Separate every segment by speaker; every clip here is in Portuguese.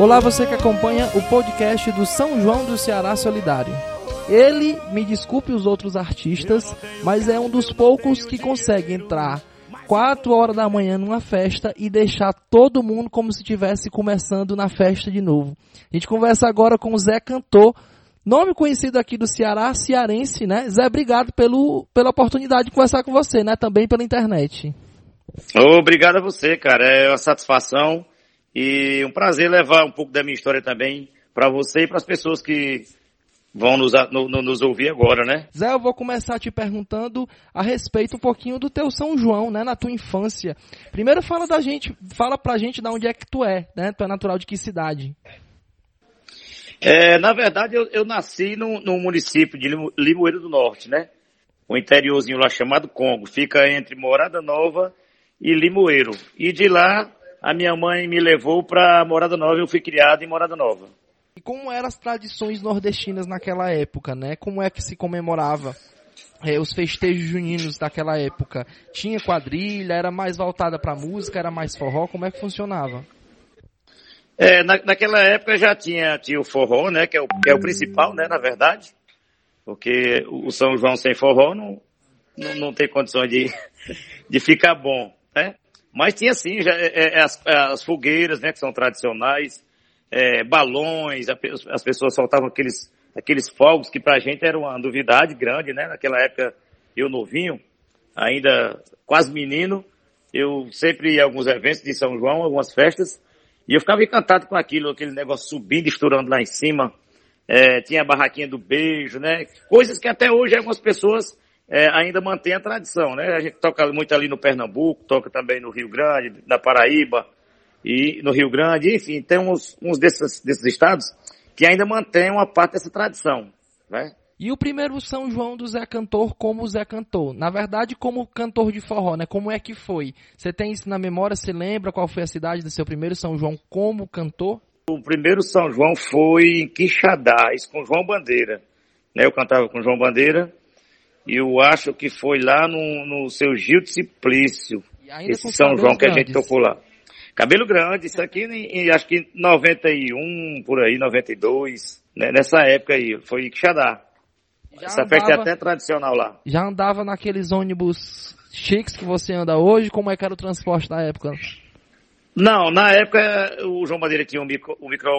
Speaker 1: Olá, você que acompanha o podcast do São João do Ceará Solidário. Ele, me desculpe os outros artistas, mas é um dos poucos que consegue entrar 4 horas da manhã numa festa e deixar todo mundo como se estivesse começando na festa de novo. A gente conversa agora com o Zé Cantor, nome conhecido aqui do Ceará, cearense, né? Zé, obrigado pelo, pela oportunidade de conversar com você, né? Também pela internet.
Speaker 2: Obrigado a você, cara. É uma satisfação e um prazer levar um pouco da minha história também para você e para as pessoas que vão nos, no, nos ouvir agora, né?
Speaker 1: Zé, eu vou começar te perguntando a respeito um pouquinho do teu São João, né, na tua infância. Primeiro fala da gente, fala pra gente de onde é que tu é, né? Tu é natural de que cidade?
Speaker 2: É, na verdade, eu, eu nasci no, no, município de Limoeiro do Norte, né? Um interiorzinho lá chamado Congo. Fica entre Morada Nova e Limoeiro. E de lá a minha mãe me levou para Morada Nova, eu fui criado em Morada Nova.
Speaker 1: E como eram as tradições nordestinas naquela época, né? Como é que se comemorava é, os festejos juninos daquela época? Tinha quadrilha, era mais voltada para música, era mais forró, como é que funcionava?
Speaker 2: É, na, naquela época já tinha, tinha o forró, né? Que é o, que é o principal, né? Na verdade. Porque o São João sem forró não, não, não tem condições de, de ficar bom, né? Mas tinha sim, já, é, é, as, as, fogueiras, né, que são tradicionais, é, balões, a, as pessoas soltavam aqueles, aqueles fogos que pra gente era uma novidade grande, né? Naquela época, eu novinho, ainda quase menino, eu sempre ia a alguns eventos de São João, algumas festas, e eu ficava encantado com aquilo, aquele negócio subindo, estourando lá em cima. É, tinha a barraquinha do beijo, né? Coisas que até hoje algumas pessoas é, ainda mantém a tradição, né? A gente toca muito ali no Pernambuco, toca também no Rio Grande, na Paraíba e no Rio Grande, enfim, tem uns, uns desses, desses estados que ainda mantém uma parte dessa tradição, né?
Speaker 1: E o primeiro São João do Zé Cantor como Zé Cantor? Na verdade, como cantor de forró, né? Como é que foi? Você tem isso na memória? Você lembra qual foi a cidade do seu primeiro São João como cantor?
Speaker 2: O primeiro São João foi em Quixadá, isso com João Bandeira. Né? Eu cantava com João Bandeira eu acho que foi lá no, no seu Gil de Simplício, esse São João que a gente tocou lá. Cabelo grande, isso aqui em, acho que 91, por aí, 92, né? nessa época aí, foi Quixadá. Já Essa andava, festa é até tradicional lá.
Speaker 1: Já andava naqueles ônibus chiques que você anda hoje, como é que era o transporte na época?
Speaker 2: Não, na época o João Madeira tinha um micro-ônibus, um micro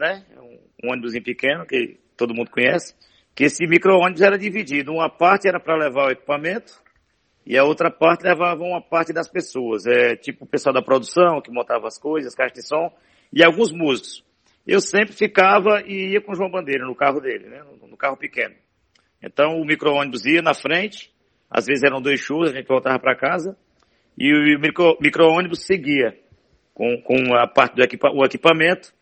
Speaker 2: né? Um, um ônibus pequeno que todo mundo conhece que esse micro-ônibus era dividido. Uma parte era para levar o equipamento e a outra parte levava uma parte das pessoas. É tipo o pessoal da produção que montava as coisas, caixas de som e alguns músicos. Eu sempre ficava e ia com o João Bandeira no carro dele, né? no carro pequeno. Então o micro-ônibus ia na frente, às vezes eram dois shows, a gente voltava para casa, e o micro-ônibus seguia com, com a parte do equipa o equipamento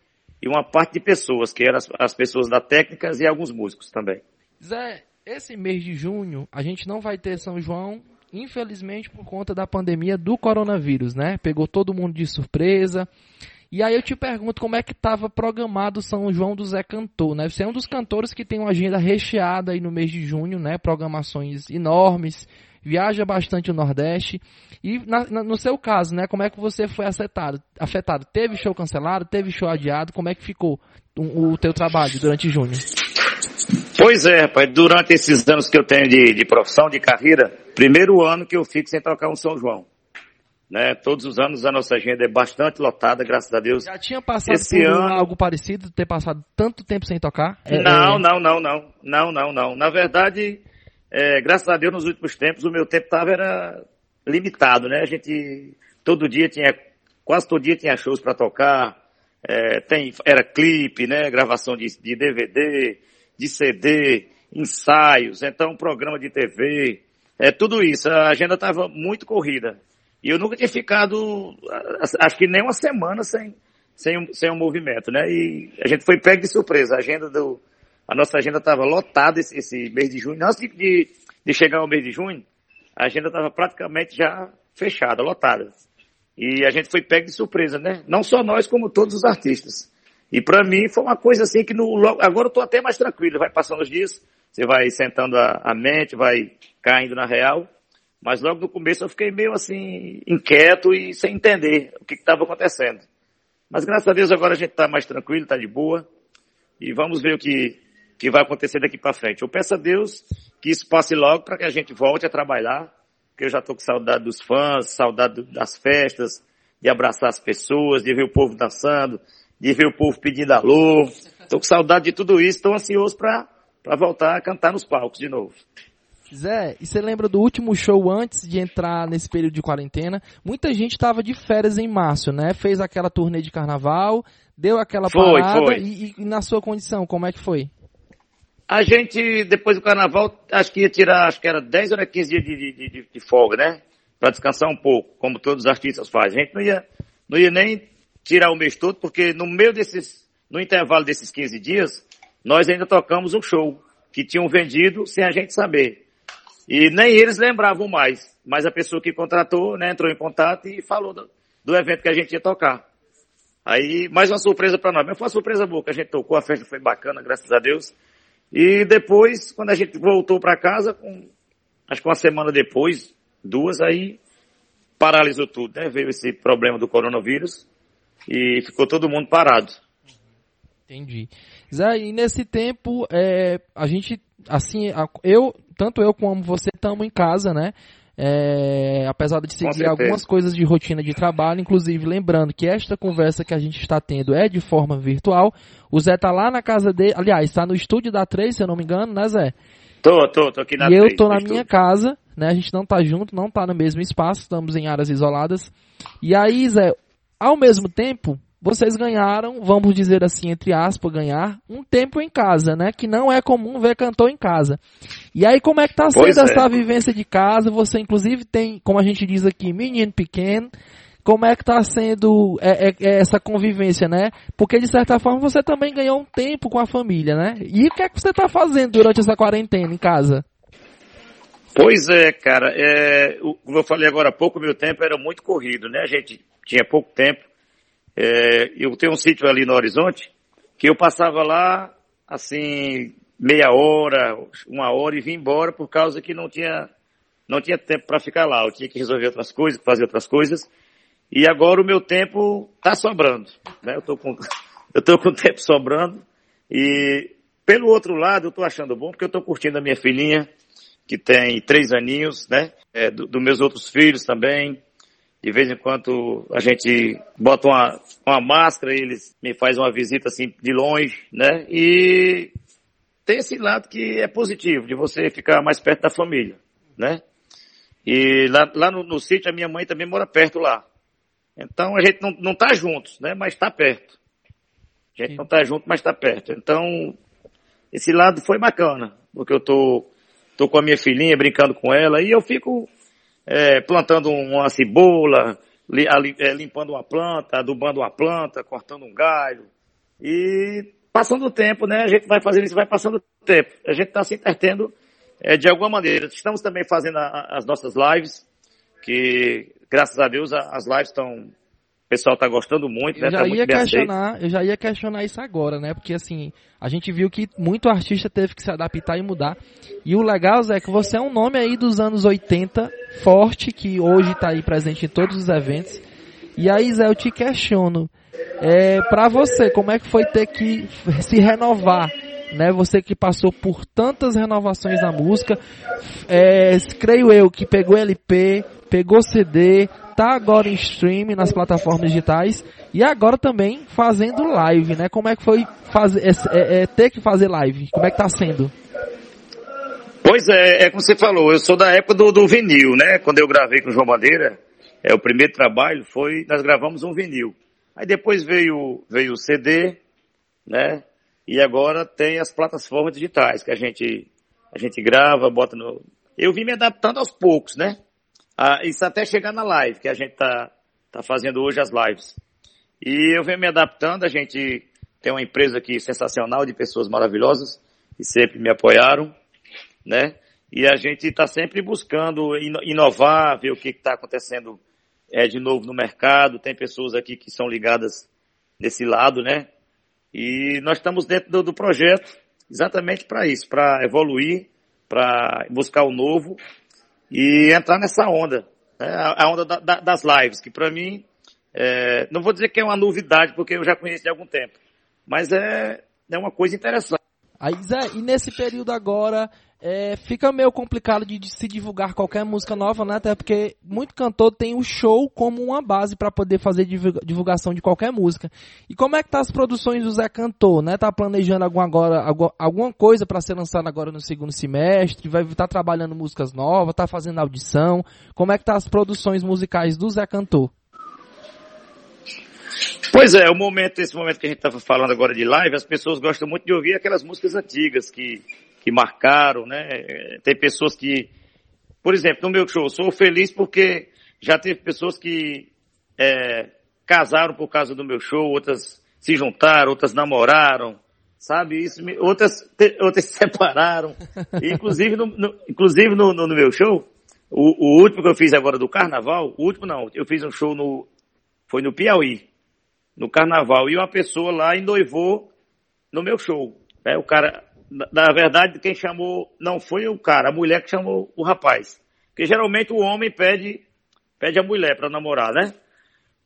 Speaker 2: e uma parte de pessoas, que eram as, as pessoas da técnicas e alguns músicos também.
Speaker 1: Zé, esse mês de junho a gente não vai ter São João, infelizmente por conta da pandemia do coronavírus, né? Pegou todo mundo de surpresa. E aí eu te pergunto como é que estava programado São João do Zé Cantor, né? Você é um dos cantores que tem uma agenda recheada aí no mês de junho, né? Programações enormes, viaja bastante o Nordeste. E na, na, no seu caso, né, como é que você foi afetado? afetado? Teve show cancelado? Teve show adiado? Como é que ficou o, o teu trabalho durante junho?
Speaker 2: Pois é, rapaz, durante esses anos que eu tenho de, de profissão, de carreira, primeiro ano que eu fico sem tocar um São João. Né? Todos os anos a nossa agenda é bastante lotada, graças a Deus.
Speaker 1: Já tinha passado Esse por ano... algo parecido, ter passado tanto tempo sem tocar?
Speaker 2: É, não, é... não, não, não, não, não, não. Na verdade, é, graças a Deus, nos últimos tempos, o meu tempo estava era limitado, né? A gente, todo dia tinha, quase todo dia tinha shows para tocar, é, tem, era clipe, né? Gravação de, de DVD, de CD, ensaios, então programa de TV, é tudo isso. A agenda estava muito corrida. E eu nunca tinha ficado, acho que nem uma semana sem, sem, sem um movimento, né? E a gente foi pego de surpresa. A agenda do, a nossa agenda estava lotada esse, esse, mês de junho. Antes de, de chegar ao mês de junho, a agenda estava praticamente já fechada, lotada. E a gente foi pego de surpresa, né? Não só nós, como todos os artistas. E para mim foi uma coisa assim que no, agora eu estou até mais tranquilo. Vai passando os dias, você vai sentando a, a mente, vai caindo na real. Mas logo no começo eu fiquei meio assim, inquieto e sem entender o que estava acontecendo. Mas graças a Deus agora a gente está mais tranquilo, está de boa. E vamos ver o que, que vai acontecer daqui para frente. Eu peço a Deus que isso passe logo para que a gente volte a trabalhar, porque eu já estou com saudade dos fãs, saudade das festas, de abraçar as pessoas, de ver o povo dançando, de ver o povo pedindo alô. Estou com saudade de tudo isso, estou ansioso para voltar a cantar nos palcos de novo.
Speaker 1: Zé, e você lembra do último show antes de entrar nesse período de quarentena? Muita gente estava de férias em março, né? Fez aquela turnê de carnaval, deu aquela foi, parada foi. E, e, na sua condição, como é que foi?
Speaker 2: A gente, depois do carnaval, acho que ia tirar, acho que era 10 ou 15 dias de, de, de, de folga, né? Para descansar um pouco, como todos os artistas fazem. A gente não ia, não ia nem tirar o mês todo, porque no meio desses, no intervalo desses 15 dias, nós ainda tocamos um show que tinham vendido sem a gente saber. E nem eles lembravam mais. Mas a pessoa que contratou, né, entrou em contato e falou do, do evento que a gente ia tocar. Aí, mais uma surpresa para nós. Mas foi uma surpresa boa que a gente tocou, a festa foi bacana, graças a Deus. E depois, quando a gente voltou para casa, com, acho que uma semana depois, duas, aí paralisou tudo, né? Veio esse problema do coronavírus e ficou todo mundo parado.
Speaker 1: Entendi. Zé, e nesse tempo, é, a gente, assim, eu, tanto eu como você estamos em casa, né? É, apesar de seguir algumas coisas de rotina de trabalho, inclusive lembrando que esta conversa que a gente está tendo é de forma virtual. O Zé tá lá na casa dele, aliás, está no estúdio da 3, se eu não me engano, né, Zé?
Speaker 2: Tô, tô, tô aqui na
Speaker 1: E 3, eu tô na minha casa, né? A gente não tá junto, não tá no mesmo espaço, estamos em áreas isoladas. E aí, Zé, ao mesmo tempo, vocês ganharam, vamos dizer assim, entre aspas, ganhar um tempo em casa, né? Que não é comum ver cantor em casa. E aí, como é que tá sendo pois essa é. vivência de casa? Você, inclusive, tem, como a gente diz aqui, menino pequeno. Como é que tá sendo é, é, é essa convivência, né? Porque, de certa forma, você também ganhou um tempo com a família, né? E o que é que você tá fazendo durante essa quarentena em casa?
Speaker 2: Pois é, cara. É, como eu falei agora há pouco, meu tempo era muito corrido, né? A gente tinha pouco tempo é, eu tenho um sítio ali no Horizonte que eu passava lá, assim, meia hora, uma hora e vim embora por causa que não tinha, não tinha tempo para ficar lá. Eu tinha que resolver outras coisas, fazer outras coisas. E agora o meu tempo está sobrando, né? Eu tô com, eu tô com tempo sobrando. E pelo outro lado, eu tô achando bom porque eu tô curtindo a minha filhinha, que tem três aninhos, né? É, dos do meus outros filhos também. De vez em quando a gente bota uma, uma máscara eles me fazem uma visita assim de longe, né? E tem esse lado que é positivo, de você ficar mais perto da família, né? E lá, lá no, no sítio a minha mãe também mora perto lá. Então a gente não, não tá juntos, né? Mas está perto. A gente Sim. não tá junto, mas está perto. Então, esse lado foi bacana, porque eu tô, tô com a minha filhinha brincando com ela e eu fico é, plantando uma cebola, é, limpando uma planta, adubando uma planta, cortando um galho. E passando o tempo, né? A gente vai fazendo isso, vai passando o tempo. A gente está se entretendo é, de alguma maneira. Estamos também fazendo a, as nossas lives, que graças a Deus as lives estão o pessoal tá gostando muito, né?
Speaker 1: Eu já
Speaker 2: tá
Speaker 1: ia questionar, eu já ia questionar isso agora, né? Porque assim, a gente viu que muito artista teve que se adaptar e mudar. E o legal, Zé, é que você é um nome aí dos anos 80, forte, que hoje está aí presente em todos os eventos. E aí, Zé, eu te questiono, é, para você, como é que foi ter que se renovar né? Você que passou por tantas renovações na música, é, creio eu que pegou LP, pegou CD, tá agora em streaming nas plataformas digitais e agora também fazendo live, né? Como é que foi fazer, é, é, ter que fazer live? Como é que tá sendo?
Speaker 2: Pois é, é como você falou, eu sou da época do, do vinil, né? Quando eu gravei com o João Bandeira, é, o primeiro trabalho foi, nós gravamos um vinil. Aí depois veio, veio o CD, né? E agora tem as plataformas digitais que a gente, a gente grava, bota no... Eu vim me adaptando aos poucos, né? Ah, isso até chegar na live, que a gente tá, tá fazendo hoje as lives. E eu venho me adaptando, a gente tem uma empresa aqui sensacional de pessoas maravilhosas, que sempre me apoiaram, né? E a gente está sempre buscando inovar, ver o que está acontecendo é, de novo no mercado. Tem pessoas aqui que são ligadas nesse lado, né? E nós estamos dentro do, do projeto exatamente para isso, para evoluir, para buscar o novo e entrar nessa onda, né? a onda da, da, das lives, que para mim É, não vou dizer que é uma novidade, porque eu já conheço há algum tempo, mas é, é uma coisa interessante.
Speaker 1: Aí, Zé, e nesse período agora, é, fica meio complicado de, de, se divulgar qualquer música nova, né? Até porque muito cantor tem o show como uma base para poder fazer divulgação de qualquer música. E como é que tá as produções do Zé Cantor, né? Tá planejando alguma, agora, alguma coisa para ser lançada agora no segundo semestre? Vai estar tá trabalhando músicas novas? Tá fazendo audição? Como é que tá as produções musicais do Zé Cantor?
Speaker 2: Pois é, o momento, esse momento que a gente estava falando agora de live, as pessoas gostam muito de ouvir aquelas músicas antigas que, que marcaram, né? Tem pessoas que, por exemplo, no meu show, sou feliz porque já teve pessoas que é, casaram por causa do meu show, outras se juntaram, outras namoraram, sabe? Isso, me, outras, outras se separaram. Inclusive, no, no inclusive no, no, no, meu show, o, o último que eu fiz agora do carnaval, o último não, eu fiz um show no, foi no Piauí no carnaval. E uma pessoa lá endoivou no meu show. É, o cara, na verdade, quem chamou não foi o cara, a mulher que chamou o rapaz. Porque geralmente o homem pede, pede a mulher para namorar, né?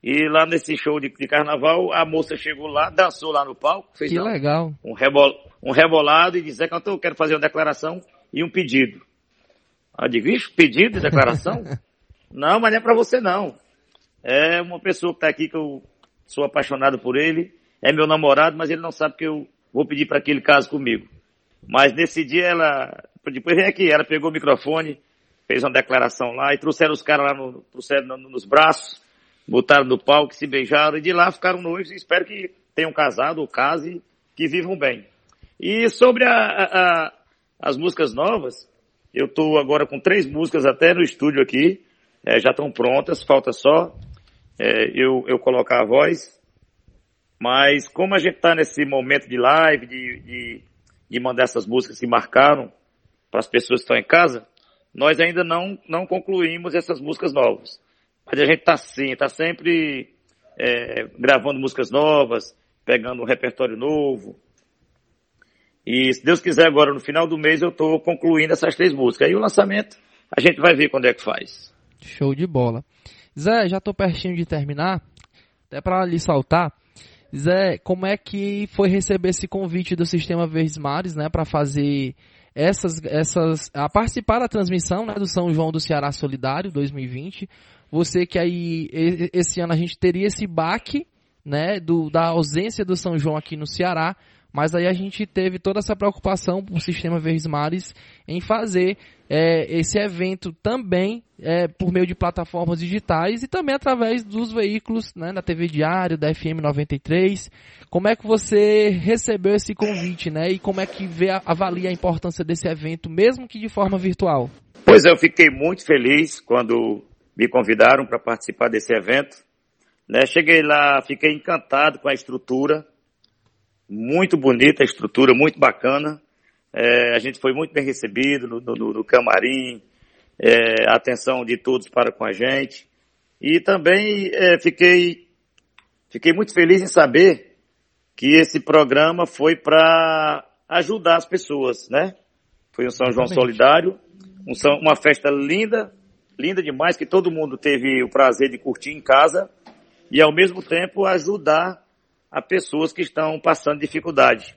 Speaker 2: E lá nesse show de, de, carnaval, a moça chegou lá, dançou lá no palco, fez
Speaker 1: que legal.
Speaker 2: Um, rebol, um rebolado e disse, é que eu quero fazer uma declaração e um pedido. Eu digo, pedido de declaração? não, mas não é para você não. É uma pessoa que está aqui que eu sou apaixonado por ele, é meu namorado, mas ele não sabe que eu vou pedir para que ele case comigo. Mas nesse dia ela, depois vem aqui, ela pegou o microfone, fez uma declaração lá e trouxeram os caras lá no, trouxeram no, nos braços, botaram no palco, se beijaram e de lá ficaram noivos e espero que tenham casado ou case, que vivam bem. E sobre a, a, as músicas novas, eu estou agora com três músicas até no estúdio aqui, é, já estão prontas, falta só é, eu, eu colocar a voz. Mas como a gente está nesse momento de live, de, de, de mandar essas músicas que marcaram para as pessoas que estão em casa, nós ainda não, não concluímos essas músicas novas. Mas a gente está sim, está sempre é, gravando músicas novas, pegando um repertório novo. E se Deus quiser agora no final do mês eu estou concluindo essas três músicas. Aí o lançamento a gente vai ver quando é que faz.
Speaker 1: Show de bola. Zé, já estou pertinho de terminar, até para lhe saltar. Zé, como é que foi receber esse convite do Sistema Verdes Mares, né, para fazer essas, essas, a participar da transmissão, né, do São João do Ceará Solidário 2020? Você que aí, esse ano a gente teria esse baque, né, do, da ausência do São João aqui no Ceará, mas aí a gente teve toda essa preocupação com o Sistema Verdes Mares em fazer é, esse evento também é, por meio de plataformas digitais e também através dos veículos né, na TV Diário, da FM 93. Como é que você recebeu esse convite né, e como é que vê, avalia a importância desse evento, mesmo que de forma virtual?
Speaker 2: Pois eu fiquei muito feliz quando me convidaram para participar desse evento. Né, cheguei lá, fiquei encantado com a estrutura, muito bonita a estrutura, muito bacana. É, a gente foi muito bem recebido no, no, no camarim, é, a atenção de todos para com a gente. E também é, fiquei, fiquei muito feliz em saber que esse programa foi para ajudar as pessoas, né? Foi um São João Solidário, um São, uma festa linda, linda demais, que todo mundo teve o prazer de curtir em casa e ao mesmo tempo ajudar a pessoas que estão passando dificuldade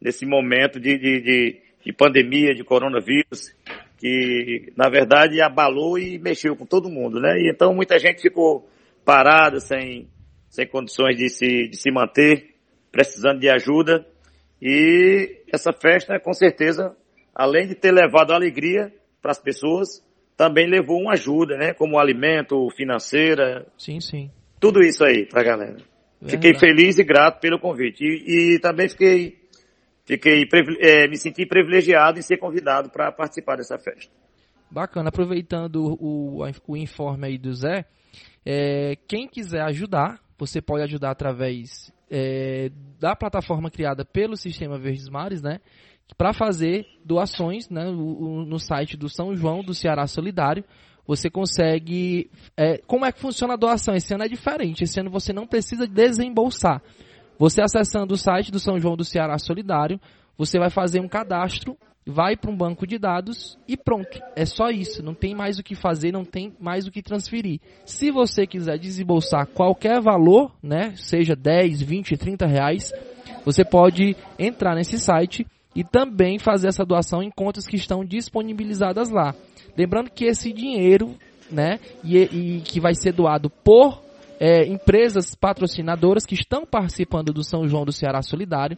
Speaker 2: nesse momento de, de, de, de pandemia, de coronavírus, que na verdade abalou e mexeu com todo mundo, né? E então muita gente ficou parada, sem, sem condições de se, de se manter, precisando de ajuda. E essa festa, com certeza, além de ter levado alegria para as pessoas, também levou uma ajuda, né? Como alimento, financeira.
Speaker 1: Sim, sim.
Speaker 2: Tudo isso aí para a galera. Fiquei feliz e grato pelo convite. E, e também fiquei, fiquei é, me senti privilegiado em ser convidado para participar dessa festa.
Speaker 1: Bacana. Aproveitando o, o informe aí do Zé, é, quem quiser ajudar, você pode ajudar através é, da plataforma criada pelo Sistema Verdes Mares, né? Para fazer doações né, no, no site do São João do Ceará Solidário você consegue. É, como é que funciona a doação? Esse ano é diferente. Esse ano você não precisa desembolsar. Você acessando o site do São João do Ceará Solidário, você vai fazer um cadastro, vai para um banco de dados e pronto. É só isso. Não tem mais o que fazer, não tem mais o que transferir. Se você quiser desembolsar qualquer valor, né, seja 10, 20, 30 reais, você pode entrar nesse site e também fazer essa doação em contas que estão disponibilizadas lá. Lembrando que esse dinheiro, né, e, e que vai ser doado por é, empresas patrocinadoras que estão participando do São João do Ceará Solidário,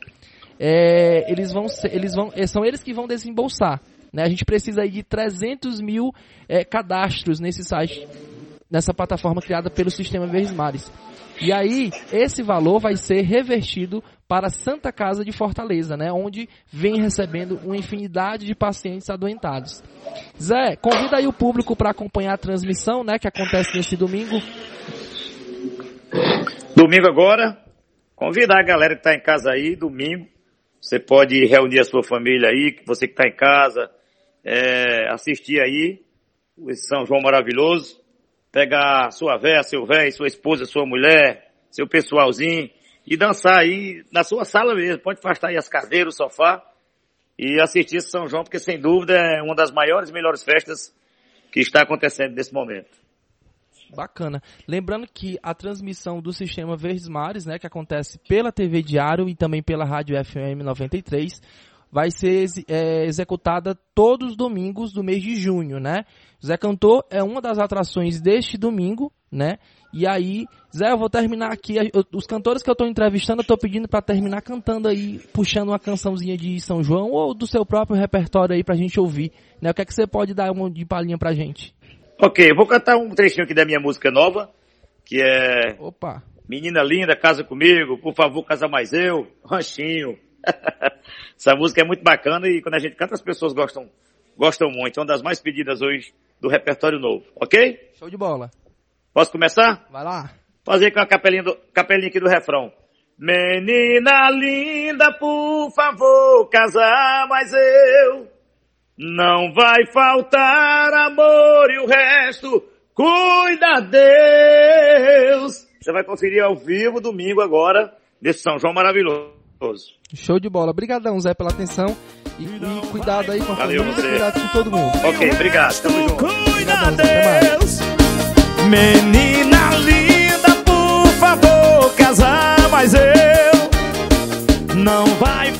Speaker 1: é, eles vão, ser, eles vão, é, são eles que vão desembolsar. Né? A gente precisa de 300 mil é, cadastros nesse site, nessa plataforma criada pelo Sistema Verdes Mares. E aí, esse valor vai ser revertido para a Santa Casa de Fortaleza, né, onde vem recebendo uma infinidade de pacientes adoentados. Zé, convida aí o público para acompanhar a transmissão, né, que acontece nesse domingo.
Speaker 2: Domingo agora, convidar a galera que está em casa aí, domingo, você pode reunir a sua família aí, você que está em casa, é, assistir aí esse São João maravilhoso, pegar sua véia, seu velho, sua esposa, sua mulher, seu pessoalzinho e dançar aí na sua sala mesmo. Pode afastar aí as cadeiras, o sofá e assistir São João, porque sem dúvida é uma das maiores e melhores festas que está acontecendo nesse momento.
Speaker 1: Bacana. Lembrando que a transmissão do sistema Verdes Mares, né, que acontece pela TV Diário e também pela Rádio FM 93, vai ser é, executada todos os domingos do mês de junho, né? Zé Cantor é uma das atrações deste domingo, né? E aí, Zé, eu vou terminar aqui. Os cantores que eu estou entrevistando, eu estou pedindo para terminar cantando aí, puxando uma cançãozinha de São João ou do seu próprio repertório aí pra gente ouvir, né? O que é que você pode dar uma de palhinha pra gente?
Speaker 2: Ok, vou cantar um trechinho aqui da minha música nova, que é.
Speaker 1: Opa!
Speaker 2: Menina linda, casa comigo, por favor, casa mais eu, ranchinho. Essa música é muito bacana e quando a gente canta as pessoas gostam, gostam muito. É uma das mais pedidas hoje do repertório novo, ok?
Speaker 1: Show de bola.
Speaker 2: Posso começar?
Speaker 1: Vai lá.
Speaker 2: Fazer com a capelinha, do, capelinha aqui do refrão. Menina linda, por favor, casar mais eu. Não vai faltar amor e o resto cuida Deus. Você vai conferir ao vivo domingo agora, nesse São João maravilhoso.
Speaker 1: Show de bola. Obrigadão, Zé, pela atenção. E, e cuidado aí com a
Speaker 2: Valeu
Speaker 1: família,
Speaker 2: você.
Speaker 1: cuidado com todo mundo.
Speaker 2: Ok, obrigado. Tamo junto.
Speaker 1: Cuida Deus. Menina linda,
Speaker 3: por favor, casar, mas eu não vai.